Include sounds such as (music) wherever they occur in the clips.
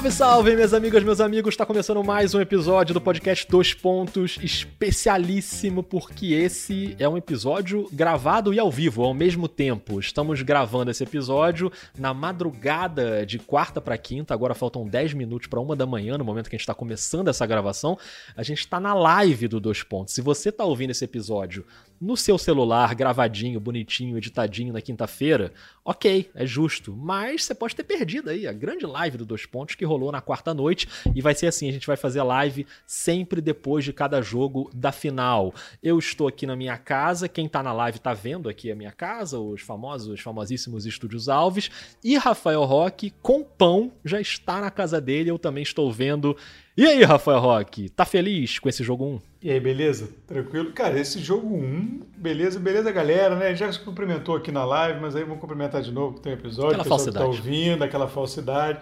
Salve, salve, minhas amigas, meus amigos! Está começando mais um episódio do podcast Dois Pontos, especialíssimo, porque esse é um episódio gravado e ao vivo ao mesmo tempo. Estamos gravando esse episódio na madrugada de quarta para quinta, agora faltam 10 minutos para uma da manhã, no momento que a gente está começando essa gravação. A gente está na live do Dois Pontos. Se você está ouvindo esse episódio no seu celular, gravadinho, bonitinho, editadinho na quinta-feira, ok, é justo. Mas você pode ter perdido aí a grande live do Dois Pontos que rolou na quarta noite. E vai ser assim: a gente vai fazer live sempre depois de cada jogo da final. Eu estou aqui na minha casa, quem tá na live tá vendo aqui a minha casa, os famosos, os famosíssimos Estúdios Alves. E Rafael Roque, com pão, já está na casa dele. Eu também estou vendo. E aí, Rafael Roque, tá feliz com esse jogo 1? E aí, beleza? Tranquilo? Cara, esse jogo 1, beleza, beleza, galera, né? Já se cumprimentou aqui na live, mas aí vamos cumprimentar de novo, que tem um episódio, aquela o pessoal que tá ouvindo, aquela falsidade.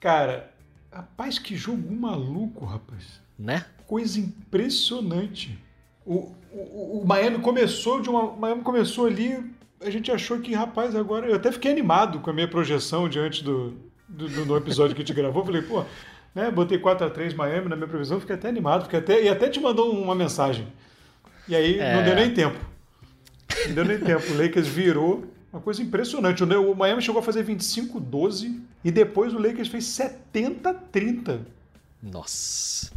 Cara, rapaz, que jogo maluco, rapaz. Né? Coisa impressionante. O, o, o Miami começou de uma. O Miami começou ali, a gente achou que, rapaz, agora. Eu até fiquei animado com a minha projeção diante do, do, do episódio que a gente gravou. Falei, pô, né? Botei 4x3 Miami na minha previsão, fiquei até animado, fiquei até, e até te mandou uma mensagem. E aí é... não deu nem tempo. Não deu nem tempo. O Lakers virou uma coisa impressionante. O Miami chegou a fazer 25-12 e depois o Lakers fez 70-30. Nossa.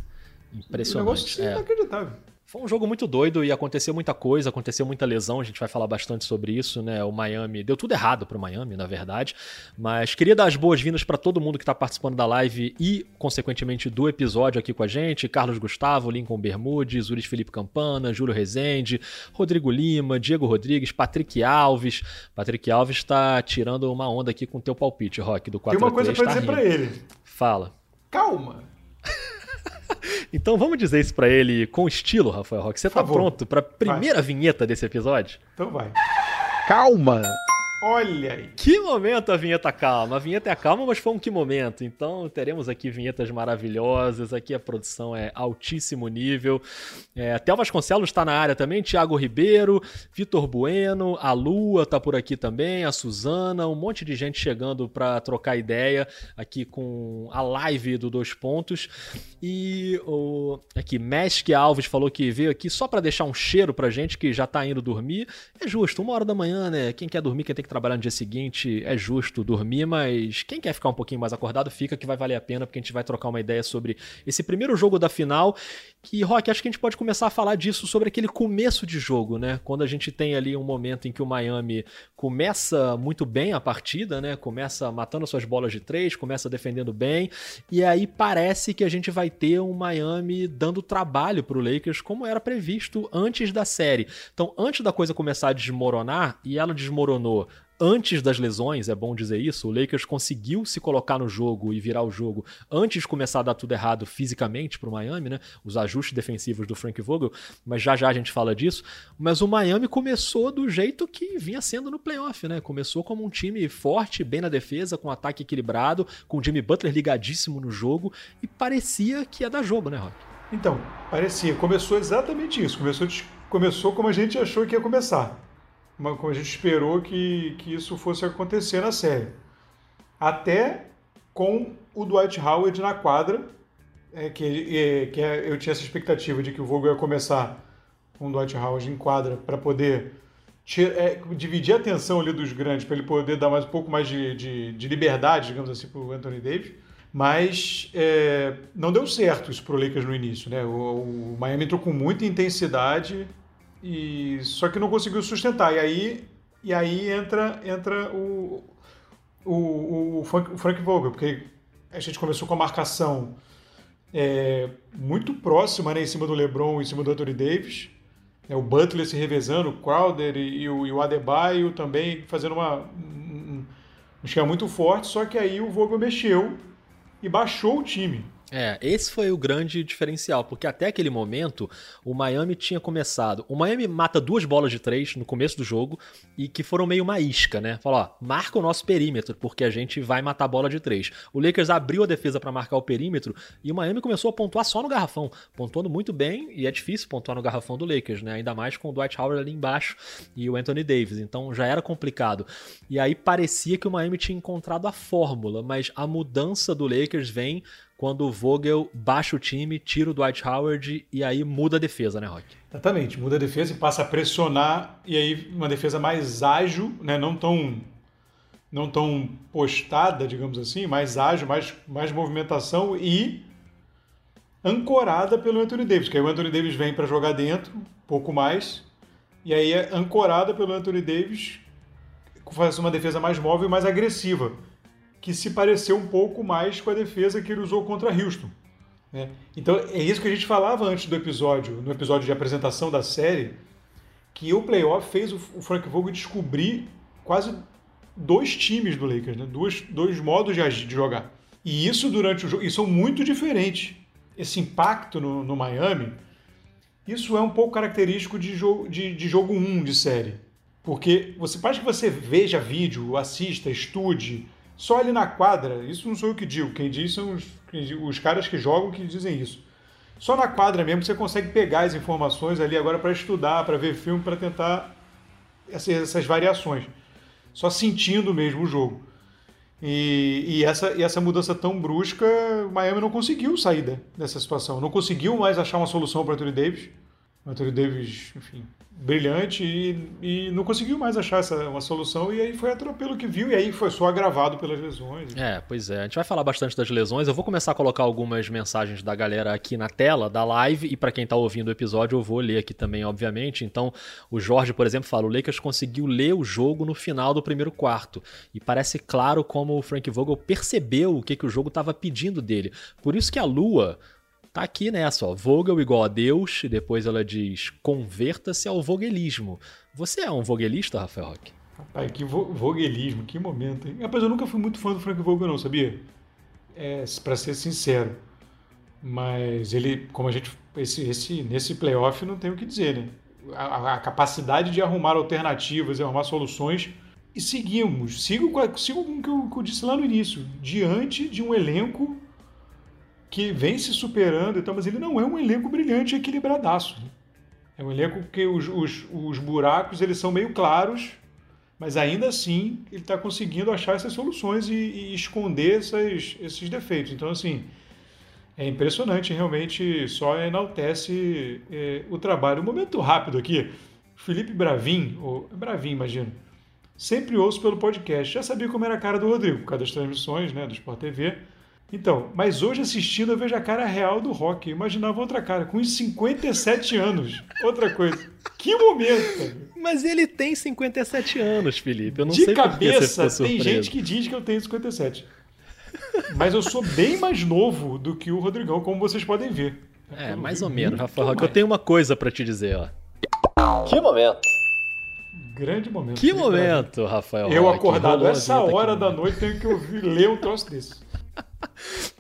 Impressionante. Um negócio é. inacreditável. Foi um jogo muito doido e aconteceu muita coisa, aconteceu muita lesão, a gente vai falar bastante sobre isso, né? O Miami deu tudo errado pro Miami, na verdade, mas queria dar as boas-vindas para todo mundo que está participando da live e, consequentemente, do episódio aqui com a gente: Carlos Gustavo, Lincoln Bermudes, Uris Felipe Campana, Júlio Rezende, Rodrigo Lima, Diego Rodrigues, Patrick Alves. Patrick Alves está tirando uma onda aqui com o teu palpite, Rock, do 4 Tem uma coisa para tá dizer para ele. Fala. Calma. Então vamos dizer isso para ele com estilo, Rafael Roque. Você tá pronto para a primeira vai. vinheta desse episódio? Então vai. Calma! Olha aí. Que momento a vinheta calma. A vinheta é calma, mas foi um que momento. Então teremos aqui vinhetas maravilhosas. Aqui a produção é altíssimo nível. É, Theo Vasconcelos está na área também. Tiago Ribeiro, Vitor Bueno, a Lua tá por aqui também, a Suzana, um monte de gente chegando para trocar ideia aqui com a live do Dois Pontos. E o aqui, Mesk Alves falou que veio aqui só para deixar um cheiro pra gente que já tá indo dormir. É justo, uma hora da manhã, né? Quem quer dormir, quem tem que trabalhar no dia seguinte, é justo dormir, mas quem quer ficar um pouquinho mais acordado, fica que vai valer a pena, porque a gente vai trocar uma ideia sobre esse primeiro jogo da final. Que, Rock, acho que a gente pode começar a falar disso sobre aquele começo de jogo, né? Quando a gente tem ali um momento em que o Miami começa muito bem a partida, né? Começa matando suas bolas de três, começa defendendo bem, e aí parece que a gente vai ter um Miami dando trabalho para o Lakers, como era previsto antes da série. Então, antes da coisa começar a desmoronar, e ela desmoronou antes das lesões, é bom dizer isso, o Lakers conseguiu se colocar no jogo e virar o jogo antes de começar a dar tudo errado fisicamente para o Miami, né? Os ajustes defensivos do Frank Vogel, mas já já a gente fala disso. Mas o Miami começou do jeito que vinha sendo no playoff, né? Começou como um time forte, bem na defesa, com um ataque equilibrado, com o Jimmy Butler ligadíssimo no jogo e parecia que ia dar jogo, né, Rock? Então, parecia. Começou exatamente isso. Começou, começou como a gente achou que ia começar como a gente esperou que, que isso fosse acontecer na série. Até com o Dwight Howard na quadra, é, que, é, que é, eu tinha essa expectativa de que o Vogel ia começar com o Dwight Howard em quadra para poder tira, é, dividir a atenção ali dos grandes, para ele poder dar mais um pouco mais de, de, de liberdade, digamos assim, para o Anthony Davis. Mas é, não deu certo isso para o Lakers no início. Né? O, o Miami entrou com muita intensidade e só que não conseguiu sustentar. E aí, e aí entra, entra o, o, o, Frank, o Frank Vogel, porque a gente começou com a marcação é, muito próxima né, em cima do LeBron, em cima do Anthony Davis. É, o Butler se revezando, o Crowder e, e, o, e o Adebayo também fazendo uma, um, um esquema muito forte, só que aí o Vogel mexeu e baixou o time. É, esse foi o grande diferencial, porque até aquele momento o Miami tinha começado. O Miami mata duas bolas de três no começo do jogo e que foram meio uma isca, né? Falou, ó, marca o nosso perímetro, porque a gente vai matar a bola de três. O Lakers abriu a defesa para marcar o perímetro e o Miami começou a pontuar só no garrafão, pontuando muito bem, e é difícil pontuar no garrafão do Lakers, né? Ainda mais com o Dwight Howard ali embaixo e o Anthony Davis, então já era complicado. E aí parecia que o Miami tinha encontrado a fórmula, mas a mudança do Lakers vem quando o Vogel baixa o time, tira o Dwight Howard e aí muda a defesa, né, Rock? Exatamente, muda a defesa e passa a pressionar e aí uma defesa mais ágil, né, não tão não tão postada, digamos assim, mais ágil, mais, mais movimentação e ancorada pelo Anthony Davis, que aí o Anthony Davis vem para jogar dentro, pouco mais, e aí é ancorada pelo Anthony Davis, faz uma defesa mais móvel e mais agressiva que se pareceu um pouco mais com a defesa que ele usou contra Houston. Né? Então é isso que a gente falava antes do episódio, no episódio de apresentação da série, que o playoff fez o Frank Vogel descobrir quase dois times do Lakers, né? dois, dois modos de, agir, de jogar. E isso durante o jogo, e são muito diferentes. Esse impacto no, no Miami, isso é um pouco característico de jogo, de, de jogo 1 um de série. Porque você que você veja vídeo, assista, estude, só ali na quadra, isso não sou eu que digo, quem diz são os, os caras que jogam que dizem isso. Só na quadra mesmo você consegue pegar as informações ali agora para estudar, para ver filme, para tentar essas, essas, variações. Só sentindo mesmo o jogo. E, e, essa, e essa mudança tão brusca, o Miami não conseguiu sair dessa situação. Não conseguiu mais achar uma solução para o Anthony Davis. Anthony Davis, enfim, brilhante e, e, não conseguiu mais achar essa, uma solução e aí foi atropelo que viu e aí foi só agravado pelas lesões. É, pois é. A gente vai falar bastante das lesões. Eu vou começar a colocar algumas mensagens da galera aqui na tela da live e para quem tá ouvindo o episódio eu vou ler aqui também, obviamente. Então, o Jorge, por exemplo, fala: "O Lakers conseguiu ler o jogo no final do primeiro quarto e parece claro como o Frank Vogel percebeu o que que o jogo estava pedindo dele. Por isso que a Lua Tá aqui nessa, ó. Vogel igual a Deus, e depois ela diz: converta-se ao vogelismo. Você é um vogelista, Rafael Roque? Rapaz, que vo vogelismo, que momento, hein? Rapaz, eu nunca fui muito fã do Frank Vogel, não, sabia? É, para ser sincero. Mas ele, como a gente. Esse, esse, nesse playoff não tem o que dizer, né? A, a capacidade de arrumar alternativas e arrumar soluções. E seguimos. Sigo, sigo com o que eu, que eu disse lá no início. Diante de um elenco que vem se superando e tal, mas ele não é um elenco brilhante e equilibradaço. Né? É um elenco que os, os, os buracos eles são meio claros, mas ainda assim ele está conseguindo achar essas soluções e, e esconder essas, esses defeitos. Então, assim, é impressionante, realmente só enaltece é, o trabalho. Um momento rápido aqui, Felipe Bravin, ou Bravin, imagino, sempre ouço pelo podcast. Já sabia como era a cara do Rodrigo, por causa das transmissões né, do Sport TV. Então, mas hoje assistindo eu vejo a cara real do rock. Eu imaginava outra cara, com uns 57 anos. Outra coisa. Que momento, cara. Mas ele tem 57 anos, Felipe. Eu não De sei cabeça, tem gente que diz que eu tenho 57. Mas eu sou bem mais novo do que o Rodrigão, como vocês podem ver. É, mais ou menos, Rafael Roque. Eu tenho uma coisa para te dizer, ó. Que momento. Grande momento. Que momento, Rafael. Eu acordado essa hora da noite tenho que ouvir ler um troço desse.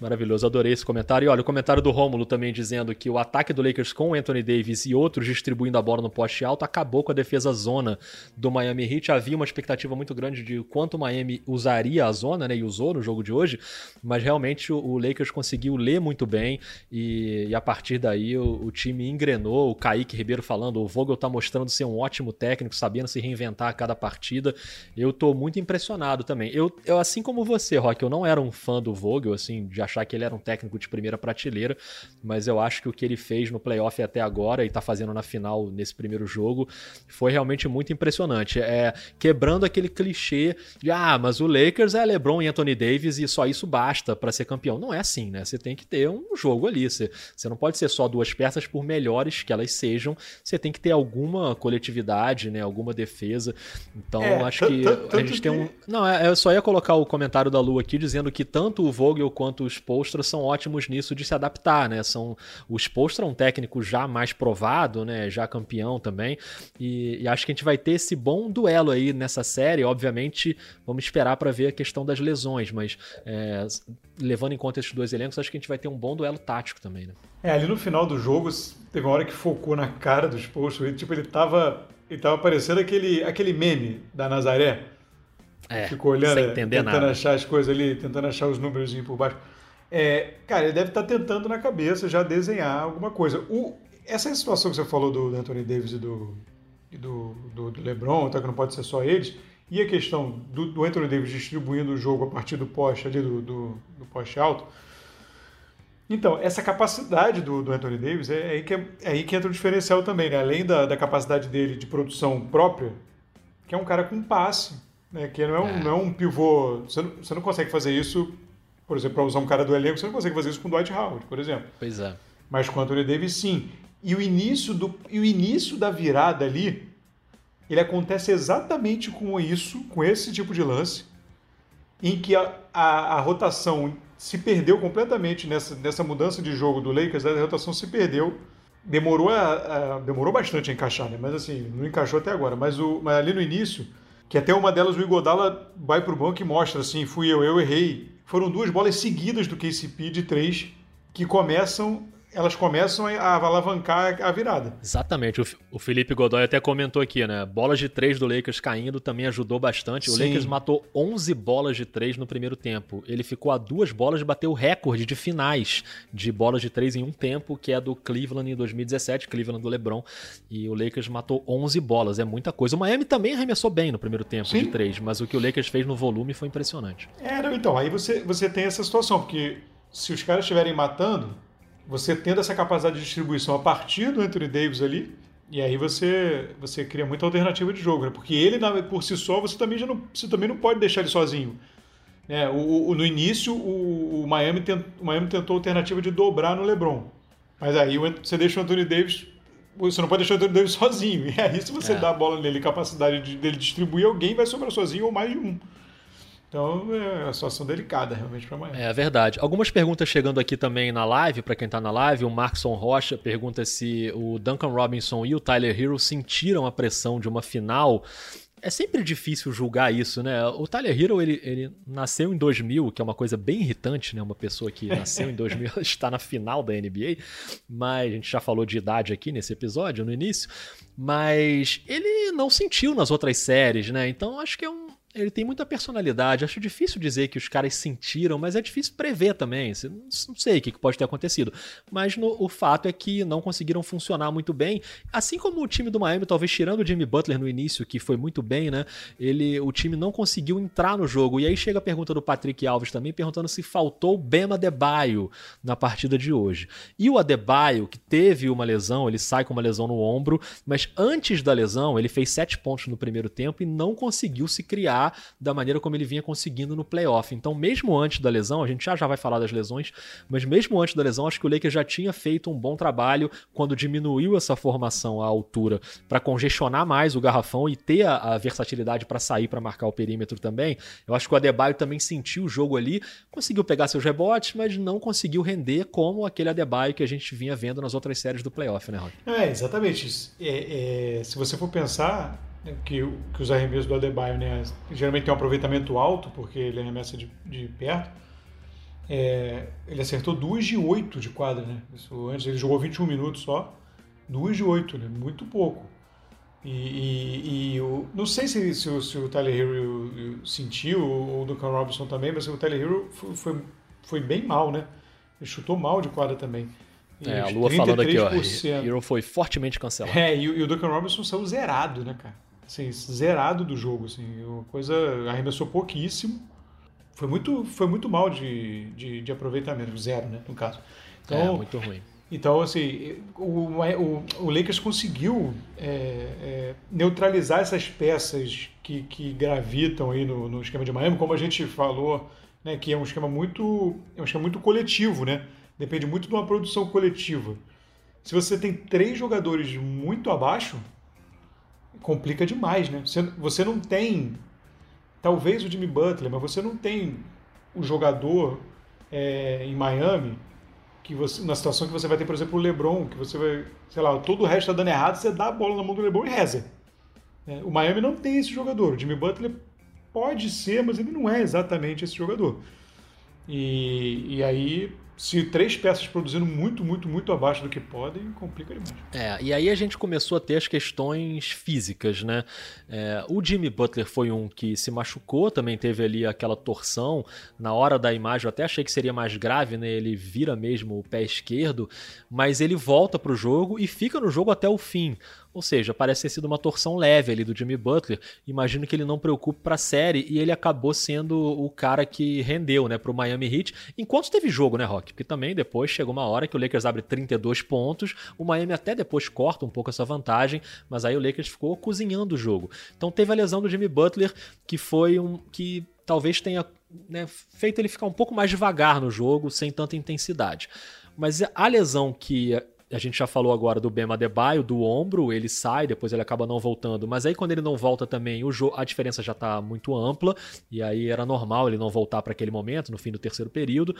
Maravilhoso, adorei esse comentário. E olha, o comentário do Rômulo também dizendo que o ataque do Lakers com Anthony Davis e outros distribuindo a bola no poste alto acabou com a defesa zona do Miami Heat. Havia uma expectativa muito grande de quanto o Miami usaria a zona, né? E usou no jogo de hoje, mas realmente o, o Lakers conseguiu ler muito bem e, e a partir daí o, o, time engrenou. O Kaique Ribeiro falando, o Vogel tá mostrando ser um ótimo técnico, sabendo se reinventar a cada partida. Eu tô muito impressionado também. Eu, eu assim como você, Rock, eu não era um fã do Vogel, assim, de achar que ele era um técnico de primeira prateleira, mas eu acho que o que ele fez no playoff até agora e tá fazendo na final nesse primeiro jogo foi realmente muito impressionante. É quebrando aquele clichê de ah, mas o Lakers é LeBron e Anthony Davis e só isso basta para ser campeão. Não é assim, né? Você tem que ter um jogo ali. Você, você não pode ser só duas peças, por melhores que elas sejam. Você tem que ter alguma coletividade, né? Alguma defesa. Então, é, acho que a gente tem um. Não, é, eu só ia colocar o comentário da Lu aqui dizendo que tanto o Vogel quanto os Spolstra são ótimos nisso de se adaptar, né? São, o Spolstra é um técnico já mais provado, né? Já campeão também. E, e acho que a gente vai ter esse bom duelo aí nessa série. Obviamente, vamos esperar para ver a questão das lesões, mas é, levando em conta esses dois elencos, acho que a gente vai ter um bom duelo tático também, né? É, ali no final do jogo, teve uma hora que focou na cara do Spolstra. Tipo, ele tava, ele tava parecendo aquele, aquele meme da Nazaré é, Ficou olhando, tentando nada. achar as coisas ali, tentando achar os números por baixo. É, cara, ele deve estar tentando na cabeça já desenhar alguma coisa. O, essa situação que você falou do, Anthony Davis e do, e do, do, do LeBron, até que não pode ser só eles, e a questão do, do Anthony Davis distribuindo o jogo a partir do poste ali, do, do, do poste alto. Então, essa capacidade do, do Anthony Davis é, é, aí que, é, é aí que entra o diferencial também, né? Além da, da capacidade dele de produção própria, que é um cara com passe, né? Que não é um, é. Não é um pivô. Você não, você não consegue fazer isso, por exemplo, para usar um cara do elenco, você não consegue fazer isso com o Dwight Howard, por exemplo. Pois é. Mas com o Anthony Davis, sim. E o início, do, e o início da virada ali, ele acontece exatamente com isso, com esse tipo de lance, em que a, a, a rotação se perdeu completamente nessa, nessa mudança de jogo do Lakers, a rotação se perdeu. Demorou, a, a, demorou bastante a encaixar, né? Mas assim, não encaixou até agora. Mas, o, mas ali no início, que até uma delas o Igodala vai pro banco e mostra assim, fui eu, eu errei. Foram duas bolas seguidas do KCP de três que começam elas começam a alavancar a virada. Exatamente. O Felipe Godoy até comentou aqui, né? Bolas de três do Lakers caindo também ajudou bastante. O Sim. Lakers matou 11 bolas de três no primeiro tempo. Ele ficou a duas bolas de bater o recorde de finais de bolas de três em um tempo, que é do Cleveland em 2017, Cleveland do LeBron. E o Lakers matou 11 bolas. É muita coisa. O Miami também arremessou bem no primeiro tempo Sim. de três, mas o que o Lakers fez no volume foi impressionante. É, então, aí você, você tem essa situação, porque se os caras estiverem matando, você tendo essa capacidade de distribuição a partir do Anthony Davis ali, e aí você, você cria muita alternativa de jogo, né? Porque ele, por si só, você também, já não, você também não pode deixar ele sozinho. É, o, o, no início, o, o, Miami tent, o Miami tentou a alternativa de dobrar no LeBron. Mas aí você deixa o Anthony Davis. Você não pode deixar o Anthony Davis (laughs) sozinho. E aí, se você é. dá a bola nele, capacidade de, dele distribuir, alguém vai sobrar sozinho ou mais de um. Então é uma situação delicada realmente para amanhã. É verdade. Algumas perguntas chegando aqui também na live, para quem está na live. O Markson Rocha pergunta se o Duncan Robinson e o Tyler Hero sentiram a pressão de uma final. É sempre difícil julgar isso, né? O Tyler Hero, ele, ele nasceu em 2000, que é uma coisa bem irritante, né? Uma pessoa que (laughs) nasceu em 2000 está na final da NBA, mas a gente já falou de idade aqui nesse episódio, no início, mas ele não sentiu nas outras séries, né? Então acho que é um, ele tem muita personalidade. Acho difícil dizer que os caras sentiram, mas é difícil prever também. Não sei o que pode ter acontecido. Mas no, o fato é que não conseguiram funcionar muito bem. Assim como o time do Miami, talvez tirando o Jimmy Butler no início, que foi muito bem, né? Ele, o time não conseguiu entrar no jogo. E aí chega a pergunta do Patrick Alves também, perguntando se faltou o Bema Adebayo na partida de hoje. E o Adebayo, que teve uma lesão, ele sai com uma lesão no ombro, mas antes da lesão, ele fez sete pontos no primeiro tempo e não conseguiu se criar da maneira como ele vinha conseguindo no playoff. Então, mesmo antes da lesão, a gente já já vai falar das lesões, mas mesmo antes da lesão, acho que o Lakers já tinha feito um bom trabalho quando diminuiu essa formação à altura para congestionar mais o garrafão e ter a, a versatilidade para sair para marcar o perímetro também. Eu acho que o Adebayo também sentiu o jogo ali, conseguiu pegar seus rebotes, mas não conseguiu render como aquele Adebayo que a gente vinha vendo nas outras séries do playoff, né, Rod? É, exatamente. É, é, se você for pensar, que, que os arremessos do Adebayo né, geralmente tem um aproveitamento alto, porque ele arremessa de, de perto. É, ele acertou 2 de 8 de quadra, né? Isso, antes ele jogou 21 minutos só, 2 de 8, né? Muito pouco. E, e, e eu, não sei se, se, se, o Tyler Hero sentiu, ou o Duncan Robinson também, mas o Tyler Hero foi, foi, foi bem mal, né? Ele chutou mal de quadra também. É, a Lua falando aqui, ó. Hero foi fortemente cancelado. É, e, e o Duncan Robinson saiu zerado, né, cara? Assim, zerado do jogo, assim, uma coisa arremessou pouquíssimo, foi muito, foi muito mal de, de, de aproveitamento, zero, né, no caso. Então, é, muito ruim. Então, assim, o, o, o Lakers conseguiu é, é, neutralizar essas peças que, que gravitam aí no, no esquema de Miami, como a gente falou, né, que é um esquema muito, é um esquema muito coletivo, né? Depende muito de uma produção coletiva. Se você tem três jogadores muito abaixo, complica demais, né? Você, você não tem, talvez o Jimmy Butler, mas você não tem o jogador é, em Miami, que você, na situação que você vai ter, por exemplo, o LeBron, que você vai, sei lá, todo o resto está dando errado, você dá a bola na mão do LeBron e reza. É, o Miami não tem esse jogador. O Jimmy Butler pode ser, mas ele não é exatamente esse jogador. E, e aí se três peças produzindo muito, muito, muito abaixo do que podem, complica demais. É, e aí a gente começou a ter as questões físicas, né? É, o Jimmy Butler foi um que se machucou, também teve ali aquela torção. Na hora da imagem eu até achei que seria mais grave, né? Ele vira mesmo o pé esquerdo, mas ele volta para o jogo e fica no jogo até o fim. Ou seja, parece ter sido uma torção leve ali do Jimmy Butler. Imagino que ele não preocupe para a série e ele acabou sendo o cara que rendeu, né, pro Miami Heat. Enquanto teve jogo, né, Rock? Porque também depois chegou uma hora que o Lakers abre 32 pontos, o Miami até depois corta um pouco essa vantagem, mas aí o Lakers ficou cozinhando o jogo. Então teve a lesão do Jimmy Butler, que foi um que talvez tenha né, feito ele ficar um pouco mais devagar no jogo, sem tanta intensidade. Mas a lesão que a gente já falou agora do Bema Adebayo, do ombro, ele sai, depois ele acaba não voltando. Mas aí quando ele não volta também, o a diferença já está muito ampla, e aí era normal ele não voltar para aquele momento, no fim do terceiro período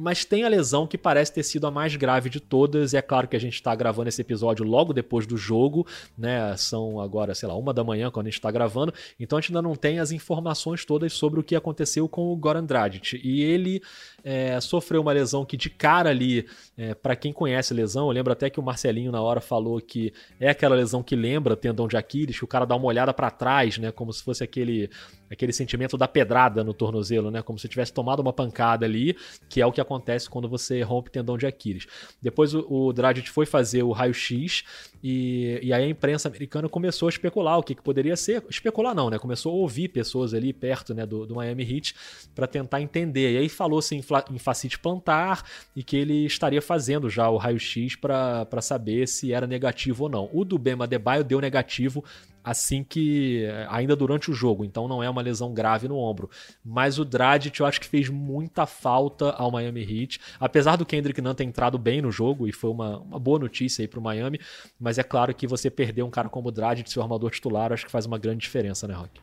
mas tem a lesão que parece ter sido a mais grave de todas. E é claro que a gente está gravando esse episódio logo depois do jogo, né? São agora, sei lá, uma da manhã quando a gente está gravando. Então a gente ainda não tem as informações todas sobre o que aconteceu com o Goran Dragic. E ele é, sofreu uma lesão que de cara ali, é, para quem conhece a lesão, eu lembro até que o Marcelinho na hora falou que é aquela lesão que lembra tendão de Aquiles, que o cara dá uma olhada para trás, né? Como se fosse aquele aquele sentimento da pedrada no tornozelo, né? Como se tivesse tomado uma pancada ali, que é o que acontece quando você rompe tendão de Aquiles. Depois o, o Dragic foi fazer o raio-x e, e aí a imprensa americana começou a especular o que, que poderia ser. Especular não, né? Começou a ouvir pessoas ali perto né, do, do Miami Heat para tentar entender. E aí falou-se em, em facite plantar e que ele estaria fazendo já o raio-x para saber se era negativo ou não. O do Bema Debaio deu negativo assim que ainda durante o jogo, então não é uma lesão grave no ombro. Mas o Dragic eu acho que fez muita falta ao Miami Heat, apesar do Kendrick não ter entrado bem no jogo e foi uma, uma boa notícia aí pro Miami, mas é claro que você perder um cara como o Dragic, seu armador titular, acho que faz uma grande diferença, né, Rock?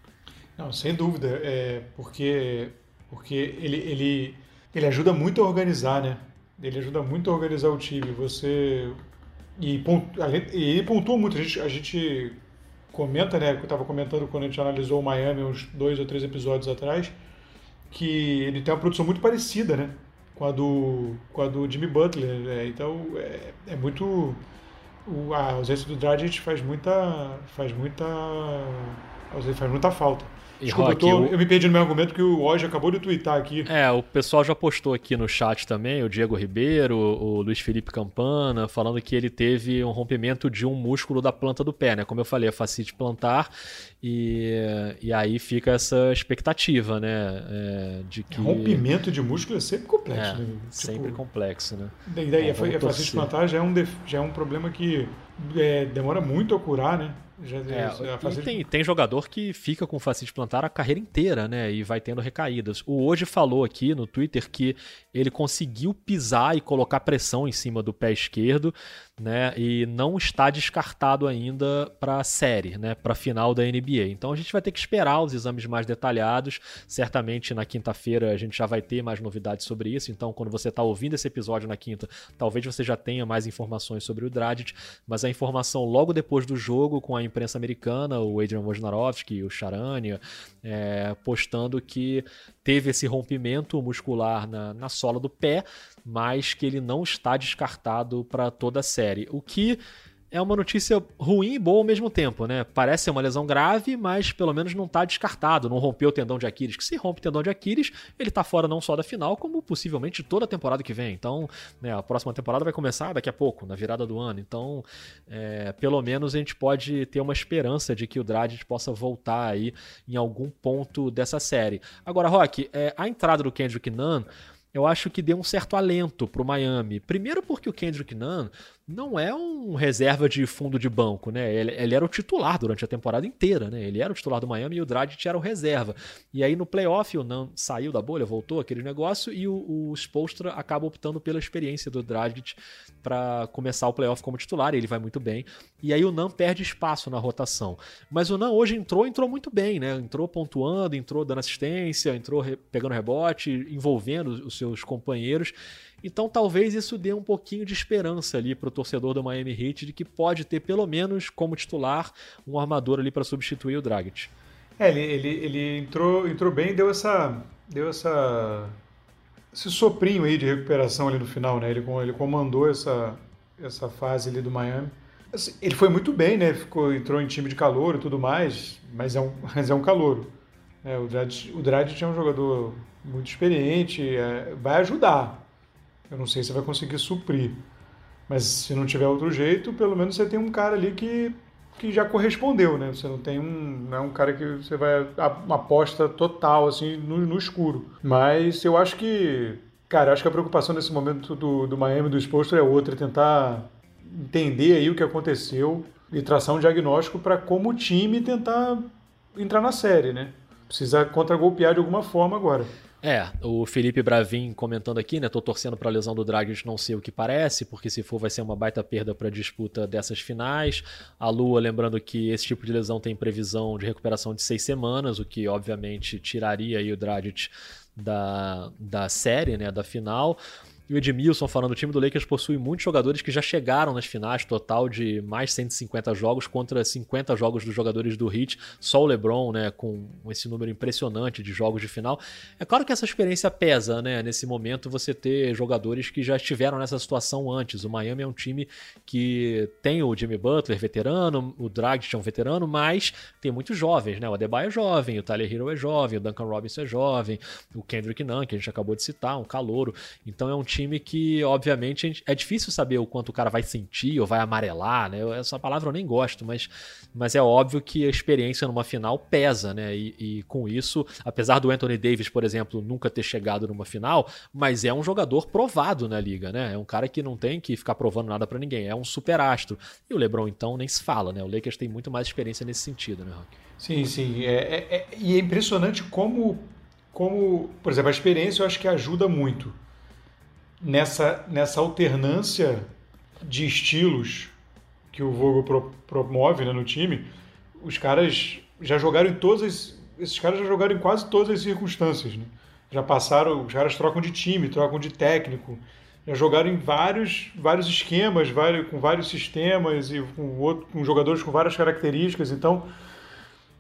Não, sem dúvida, é porque porque ele, ele ele ajuda muito a organizar, né? Ele ajuda muito a organizar o time. Você e, pontu... e ele pontua muito. A gente, a gente comenta, né, eu estava comentando quando a gente analisou o Miami uns dois ou três episódios atrás, que ele tem uma produção muito parecida, né, com a do, com a do Jimmy Butler. Né? Então é, é muito o, a ausência do Dragic faz muita faz muita faz muita falta. Desculpa, eu, tô, eu, me perdi no meu argumento que o Oji acabou de twittar aqui. É, o pessoal já postou aqui no chat também, o Diego Ribeiro, o Luiz Felipe Campana, falando que ele teve um rompimento de um músculo da planta do pé, né? Como eu falei, a facite plantar. E, e aí fica essa expectativa, né? É, de que... Rompimento de músculo é sempre complexo, é, né? Tipo, sempre complexo, né? Daí, daí a, a facite plantar já é um, já é um problema que é, demora muito a curar, né? Já, é, facete... tem, tem jogador que fica com facite plantar a carreira inteira, né? E vai tendo recaídas. O Hoje falou aqui no Twitter que ele conseguiu pisar e colocar pressão em cima do pé esquerdo, né? E não está descartado ainda para a série, né? Para a final da NBA. Então a gente vai ter que esperar os exames mais detalhados. Certamente na quinta-feira a gente já vai ter mais novidades sobre isso. Então quando você está ouvindo esse episódio na quinta, talvez você já tenha mais informações sobre o Dragic. Mas a informação logo depois do jogo com a imprensa americana, o Adrian Wojnarowski, o Charania, é, postando que teve esse rompimento muscular na, na sola do pé, mas que ele não está descartado para toda a série. O que é uma notícia ruim e boa ao mesmo tempo, né? Parece ser uma lesão grave, mas pelo menos não está descartado, não rompeu o tendão de Aquiles. Que se rompe o tendão de Aquiles, ele está fora não só da final, como possivelmente toda a temporada que vem. Então, né, a próxima temporada vai começar daqui a pouco, na virada do ano. Então, é, pelo menos a gente pode ter uma esperança de que o Dragic possa voltar aí em algum ponto dessa série. Agora, Rock, é, a entrada do Kendrick Nunn eu acho que deu um certo alento para o Miami. Primeiro porque o Kendrick Nunn não é um reserva de fundo de banco, né? Ele, ele, era o titular durante a temporada inteira, né? Ele era o titular do Miami e o Dragic era o reserva. E aí no playoff o Nan saiu da bolha, voltou aquele negócio e o, o Spolstra acaba optando pela experiência do Dragic para começar o playoff como titular, ele vai muito bem. E aí o Nan perde espaço na rotação. Mas o Nan hoje entrou, entrou muito bem, né? Entrou pontuando, entrou dando assistência, entrou re pegando rebote, envolvendo os seus companheiros. Então talvez isso dê um pouquinho de esperança ali para o torcedor do Miami Heat de que pode ter pelo menos como titular um armador ali para substituir o Dragic. É, ele, ele, ele entrou, entrou bem deu essa deu essa esse soprinho aí de recuperação ali no final, né? Ele, ele comandou essa, essa fase ali do Miami. Assim, ele foi muito bem, né? Ficou, entrou em time de calor e tudo mais, mas é um, (laughs) mas é um calouro. É, o Dragic, o Dragic é um jogador muito experiente, é, vai ajudar. Eu não sei se vai conseguir suprir. Mas se não tiver outro jeito, pelo menos você tem um cara ali que, que já correspondeu, né? Você não tem um, não é um cara que você vai uma aposta total assim no, no escuro. Mas eu acho que, cara, acho que a preocupação nesse momento do, do Miami do exposto é outra, é tentar entender aí o que aconteceu e traçar um diagnóstico para como o time tentar entrar na série, né? Precisa contra-golpear de alguma forma agora. É, o Felipe Bravin comentando aqui, né? Tô torcendo pra lesão do Dragic não ser o que parece, porque se for vai ser uma baita perda pra disputa dessas finais. A Lua lembrando que esse tipo de lesão tem previsão de recuperação de seis semanas, o que obviamente tiraria aí o Dragic da, da série, né? Da final. E o Edmilson falando, o time do Lakers possui muitos jogadores que já chegaram nas finais, total de mais 150 jogos contra 50 jogos dos jogadores do Heat, só o LeBron, né, com esse número impressionante de jogos de final. É claro que essa experiência pesa, né, nesse momento você ter jogadores que já estiveram nessa situação antes. O Miami é um time que tem o Jimmy Butler veterano, o Dragic é um veterano, mas tem muitos jovens, né? O Adebayo é jovem, o Tyler Hero é jovem, o Duncan Robinson é jovem, o Kendrick Nunn, que a gente acabou de citar, um calouro. Então é um time time que, obviamente, é difícil saber o quanto o cara vai sentir ou vai amarelar, né? Essa palavra eu nem gosto, mas, mas é óbvio que a experiência numa final pesa, né? E, e com isso, apesar do Anthony Davis, por exemplo, nunca ter chegado numa final, mas é um jogador provado na liga, né? É um cara que não tem que ficar provando nada para ninguém, é um superastro. E o LeBron, então, nem se fala, né? O Lakers tem muito mais experiência nesse sentido, né, Rock? Sim, sim. É, é, é, e é impressionante como, como, por exemplo, a experiência eu acho que ajuda muito nessa, nessa alternância de estilos que o Vogel pro, promove né, no time, os caras já jogaram em todas as, esses caras já jogaram em quase todas as circunstâncias, né? Já passaram, os caras trocam de time, trocam de técnico, já jogaram em vários, vários esquemas, vários, com vários sistemas e com, outro, com jogadores com várias características. Então,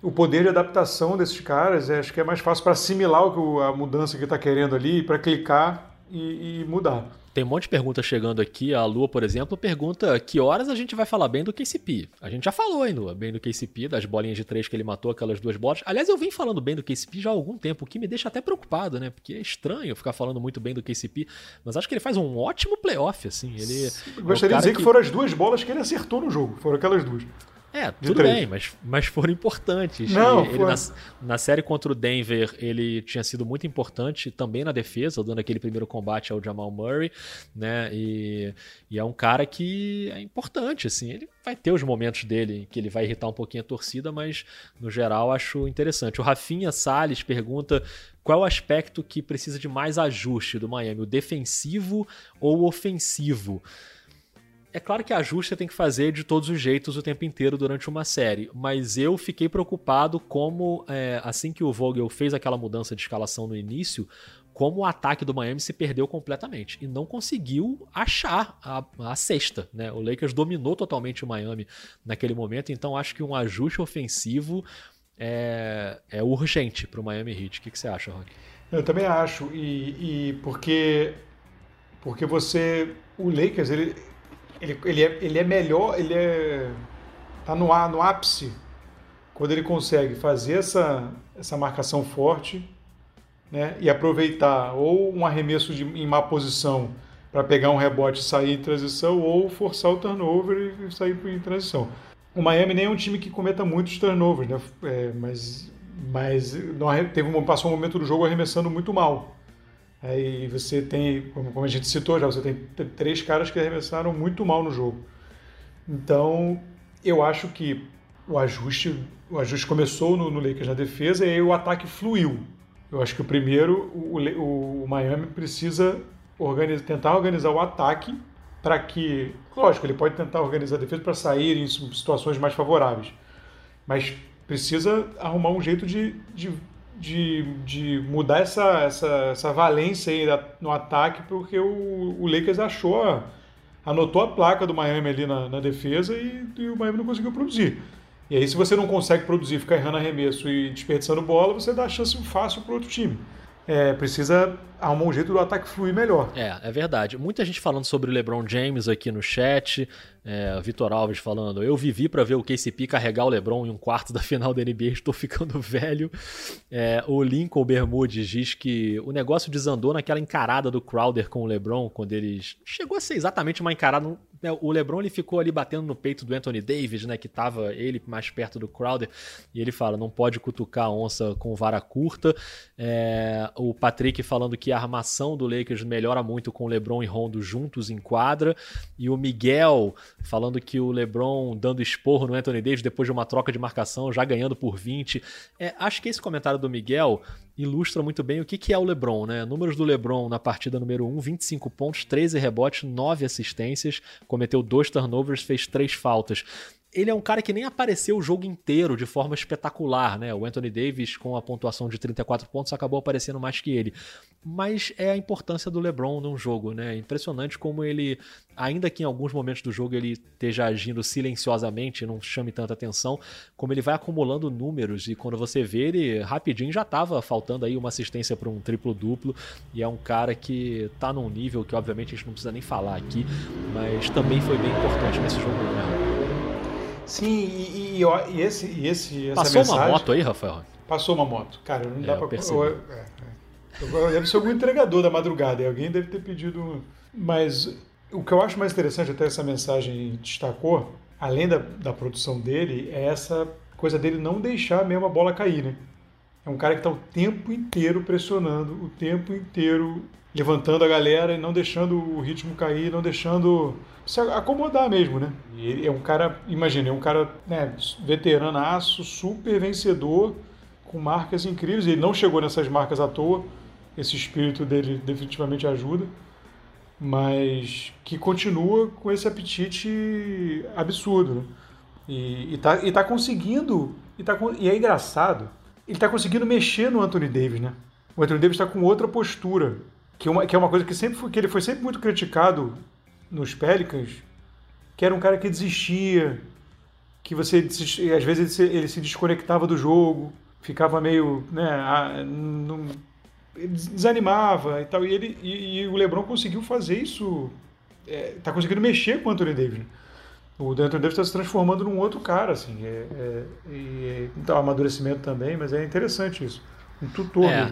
o poder de adaptação desses caras, é, acho que é mais fácil para assimilar o a mudança que está querendo ali, para clicar e, e mudar. Tem um monte de perguntas chegando aqui. A Lua, por exemplo, pergunta que horas a gente vai falar bem do KCP. A gente já falou ainda bem do KCP, das bolinhas de três que ele matou, aquelas duas bolas. Aliás, eu vim falando bem do KCP já há algum tempo, o que me deixa até preocupado, né? Porque é estranho ficar falando muito bem do KCP. Mas acho que ele faz um ótimo playoff, assim. Ele eu gostaria é de dizer que... que foram as duas bolas que ele acertou no jogo. Foram aquelas duas. É, tudo três. bem, mas, mas foram importantes. Não, ele, na, na, série contra o Denver, ele tinha sido muito importante também na defesa, dando aquele primeiro combate ao Jamal Murray, né? E, e é um cara que é importante, assim. Ele vai ter os momentos dele que ele vai irritar um pouquinho a torcida, mas no geral acho interessante. O Rafinha Salles pergunta qual é o aspecto que precisa de mais ajuste do Miami, o defensivo ou o ofensivo? É claro que ajuste tem que fazer de todos os jeitos o tempo inteiro durante uma série, mas eu fiquei preocupado como, é, assim que o Vogel fez aquela mudança de escalação no início, como o ataque do Miami se perdeu completamente e não conseguiu achar a, a sexta. Né? O Lakers dominou totalmente o Miami naquele momento, então acho que um ajuste ofensivo é, é urgente para o Miami Heat. O que, que, você acha, Rock? Eu também acho, e, e porque, porque você. O Lakers, ele, ele, ele, é, ele é melhor, ele é tá no, no ápice quando ele consegue fazer essa, essa marcação forte né, e aproveitar ou um arremesso de, em má posição para pegar um rebote e sair em transição ou forçar o turnover e sair em transição. O Miami nem é um time que cometa muitos turnovers, né? É, mas, mas teve um, passou um momento do jogo arremessando muito mal. Aí você tem, como a gente citou já, você tem três caras que arremessaram muito mal no jogo. Então, eu acho que o ajuste, o ajuste começou no, no Lakers na defesa e aí o ataque fluiu. Eu acho que o primeiro, o, o, o Miami precisa tentar organizar o ataque para que, lógico, ele pode tentar organizar a defesa para sair em situações mais favoráveis, mas precisa arrumar um jeito de, de, de, de mudar essa, essa, essa valência aí no ataque, porque o, o Lakers achou, anotou a placa do Miami ali na, na defesa e, e, o Miami não conseguiu produzir. E aí, se você não consegue produzir, ficar errando arremesso e desperdiçando bola, você dá chance fácil para outro time é, precisa arrumar um jeito do ataque fluir melhor. É, é verdade. Muita gente falando sobre o LeBron James aqui no chat. É, Vitor Alves falando: Eu vivi para ver o KCP carregar o LeBron em um quarto da final da NBA, estou ficando (laughs) velho. É, o Lincoln Bermudes diz que o negócio desandou naquela encarada do Crowder com o LeBron, quando eles. Chegou a ser exatamente uma encarada, né, o LeBron ele ficou ali batendo no peito do Anthony Davis, né, que tava ele mais perto do Crowder, e ele fala, não pode cutucar a onça com vara curta. É, o Patrick falando que a armação do Lakers melhora muito com o LeBron e Rondo juntos em quadra, e o Miguel falando que o LeBron dando esporro no Anthony Davis depois de uma troca de marcação, já ganhando por 20. É, acho que esse comentário do Miguel ilustra muito bem o que, que é o LeBron, né? Números do LeBron na partida número 1, 25 pontos, 13 rebotes, 9 assistências, cometeu dois turnovers, fez três faltas ele é um cara que nem apareceu o jogo inteiro de forma espetacular, né? O Anthony Davis, com a pontuação de 34 pontos, acabou aparecendo mais que ele. Mas é a importância do LeBron num jogo, né? Impressionante como ele, ainda que em alguns momentos do jogo ele esteja agindo silenciosamente, não chame tanta atenção, como ele vai acumulando números e quando você vê ele rapidinho já estava faltando aí uma assistência para um triplo-duplo e é um cara que tá num nível que obviamente a gente não precisa nem falar aqui, mas também foi bem importante nesse jogo, né? Sim, e, e, e esse, e esse essa Passou mensagem, uma moto aí, Rafael? Passou uma moto. Cara, não é, dá pra... Eu, eu, é, eu, deve ser algum entregador da madrugada, e alguém deve ter pedido... Mas o que eu acho mais interessante, até essa mensagem destacou, além da, da produção dele, é essa coisa dele não deixar mesmo a bola cair, né? É um cara que está o tempo inteiro pressionando, o tempo inteiro levantando a galera e não deixando o ritmo cair, não deixando se acomodar mesmo, né? E ele é um cara, imagina, é um cara né, veteranaço, super vencedor, com marcas incríveis. Ele não chegou nessas marcas à toa, esse espírito dele definitivamente ajuda, mas que continua com esse apetite absurdo, né? E, e, tá, e tá conseguindo, e, tá, e é engraçado, ele tá conseguindo mexer no Anthony Davis, né? O Anthony Davis está com outra postura, que, uma, que é uma coisa que sempre foi, que ele foi sempre muito criticado nos Pelicans, que era um cara que desistia, que você às vezes ele se, ele se desconectava do jogo, ficava meio, né, não, desanimava e tal. E, ele, e, e, o LeBron conseguiu fazer isso, está é, conseguindo mexer com o Anthony Davis. Né? O Anthony Davis está se transformando num outro cara, assim. É, é, e, então, amadurecimento também, mas é interessante isso. Um tutor. É.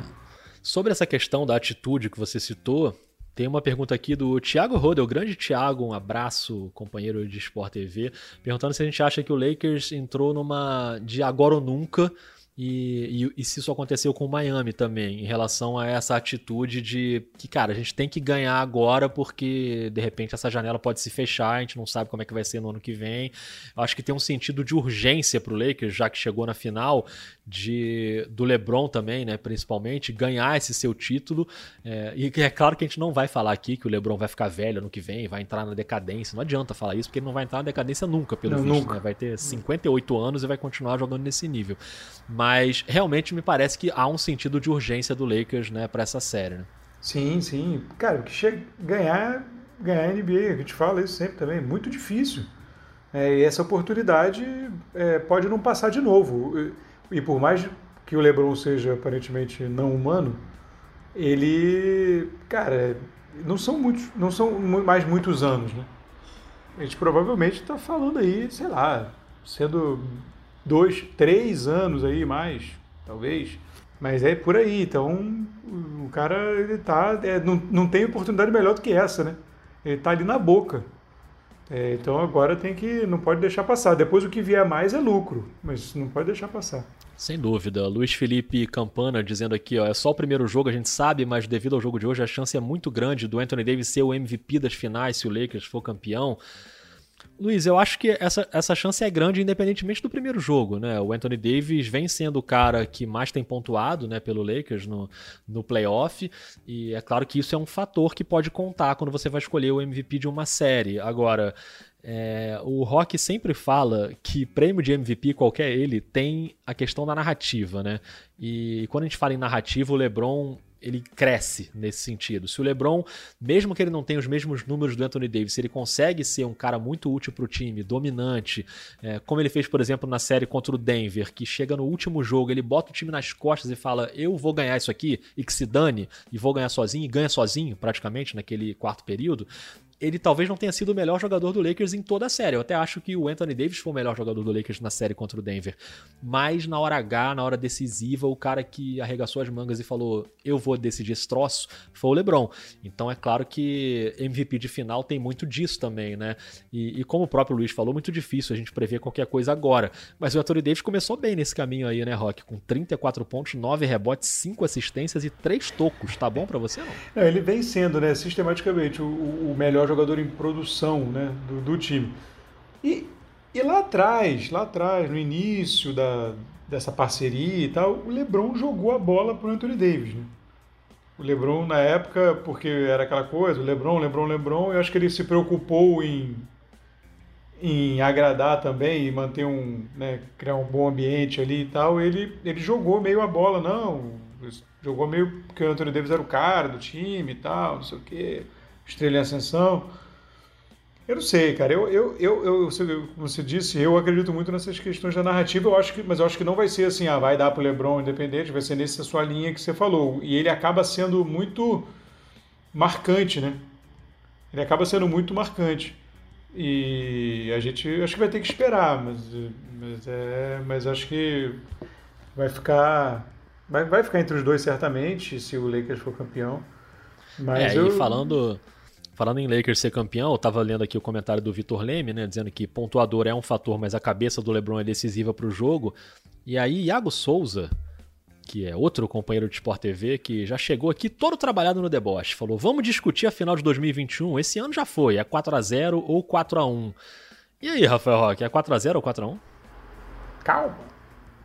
Sobre essa questão da atitude que você citou, tem uma pergunta aqui do Thiago Rodel, grande Thiago, um abraço, companheiro de Sport TV, perguntando se a gente acha que o Lakers entrou numa de agora ou nunca e, e, e, se isso aconteceu com o Miami também, em relação a essa atitude de que, cara, a gente tem que ganhar agora porque de repente essa janela pode se fechar, a gente não sabe como é que vai ser no ano que vem. Eu acho que tem um sentido de urgência pro Lakers, já que chegou na final, de do LeBron também, né, principalmente, ganhar esse seu título. É, e é claro que a gente não vai falar aqui que o LeBron vai ficar velho ano que vem, vai entrar na decadência. Não adianta falar isso, porque ele não vai entrar na decadência nunca, pelo não, visto. Nunca. Né? Vai ter 58 anos e vai continuar jogando nesse nível. Mas realmente me parece que há um sentido de urgência do Lakers, né, para essa série. Né? Sim, sim. Cara, que chega ganhar ganhar a NBA, a gente fala isso sempre também, é muito difícil. É, e essa oportunidade é, pode não passar de novo. E por mais que o LeBron seja aparentemente não humano, ele, cara, não são muitos, não são mais muitos anos, né? A gente provavelmente está falando aí, sei lá, sendo dois, três anos aí mais, talvez. Mas é por aí, então o cara ele tá, é, não, não tem oportunidade melhor do que essa, né? Ele tá ali na boca. É, então agora tem que. não pode deixar passar. Depois o que vier mais é lucro, mas não pode deixar passar. Sem dúvida. Luiz Felipe Campana dizendo aqui, ó, é só o primeiro jogo, a gente sabe, mas devido ao jogo de hoje, a chance é muito grande do Anthony Davis ser o MVP das finais se o Lakers for campeão. Luiz, eu acho que essa, essa chance é grande independentemente do primeiro jogo, né? O Anthony Davis vem sendo o cara que mais tem pontuado, né, pelo Lakers no, no playoff, e é claro que isso é um fator que pode contar quando você vai escolher o MVP de uma série. Agora, é, o Rock sempre fala que prêmio de MVP, qualquer ele, tem a questão da narrativa, né? E quando a gente fala em narrativa, o LeBron ele cresce nesse sentido. Se o LeBron, mesmo que ele não tenha os mesmos números do Anthony Davis, ele consegue ser um cara muito útil para o time, dominante, é, como ele fez, por exemplo, na série contra o Denver, que chega no último jogo, ele bota o time nas costas e fala: Eu vou ganhar isso aqui e que se dane, e vou ganhar sozinho, e ganha sozinho, praticamente, naquele quarto período ele talvez não tenha sido o melhor jogador do Lakers em toda a série. Eu até acho que o Anthony Davis foi o melhor jogador do Lakers na série contra o Denver. Mas na hora H, na hora decisiva, o cara que arregaçou as mangas e falou: Eu vou decidir esse troço, foi o LeBron. Então é claro que MVP de final tem muito disso também, né? E, e como o próprio Luiz falou, muito difícil a gente prever qualquer coisa agora. Mas o Anthony Davis começou bem nesse caminho aí, né, Rock? Com 34 pontos, 9 rebotes, 5 assistências e 3 tocos. Tá bom para você, não? É, ele vem sendo, né, sistematicamente o, o melhor melhor jogador em produção né, do, do time. E, e lá atrás, lá atrás, no início da, dessa parceria e tal, o LeBron jogou a bola para o Anthony Davis. Né? O LeBron, na época, porque era aquela coisa, o LeBron, LeBron, LeBron, eu acho que ele se preocupou em, em agradar também e manter um, né, criar um bom ambiente ali e tal. Ele, ele jogou meio a bola, não, jogou meio porque o Anthony Davis era o cara do time e tal, não sei o quê. Estrela em Ascensão. Eu não sei, cara. Eu, eu, eu, eu, como você disse, eu acredito muito nessas questões da narrativa. Eu acho que, mas eu acho que não vai ser assim, ah, vai dar para o LeBron independente. Vai ser nessa sua linha que você falou. E ele acaba sendo muito marcante, né? Ele acaba sendo muito marcante. E a gente acho que vai ter que esperar, mas, mas, é, mas acho que vai ficar vai, vai ficar entre os dois certamente se o Lakers for campeão. Mas é, eu... e falando Falando em Lakers ser campeão, eu tava lendo aqui o comentário do Vitor Leme, né, dizendo que pontuador é um fator, mas a cabeça do LeBron é decisiva para o jogo. E aí, Iago Souza, que é outro companheiro de Sport TV, que já chegou aqui todo trabalhado no deboche, falou: "Vamos discutir a final de 2021. Esse ano já foi, é 4 a 0 ou 4 a 1". E aí, Rafael Roque, é 4 a 0 ou 4 a 1? Calma.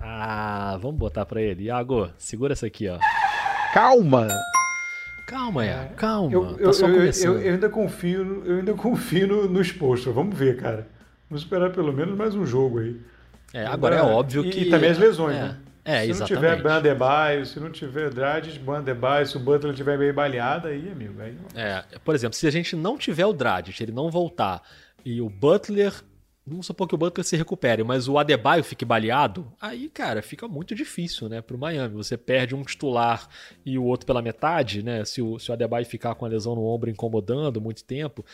Ah, vamos botar para ele. Iago, segura essa aqui, ó. Calma. Calma, é, calma. Eu, tá eu, eu, eu, ainda confio, eu ainda (laughs) confio no, no exposto. Vamos ver, cara. Vamos esperar pelo menos mais um jogo aí. É, agora é óbvio e, que. E também as lesões, é, né? É, se exatamente. não tiver Bandebaio, se não tiver Drades, Bandebaio, se o Butler tiver meio baleado, aí, amigo. Aí... É, por exemplo, se a gente não tiver o Drades, ele não voltar, e o Butler Vamos supor que o Butler se recupere, mas o Adebayo fique baleado, aí, cara, fica muito difícil, né, pro Miami. Você perde um titular e o outro pela metade, né? Se o, se o Adebayo ficar com a lesão no ombro incomodando muito tempo,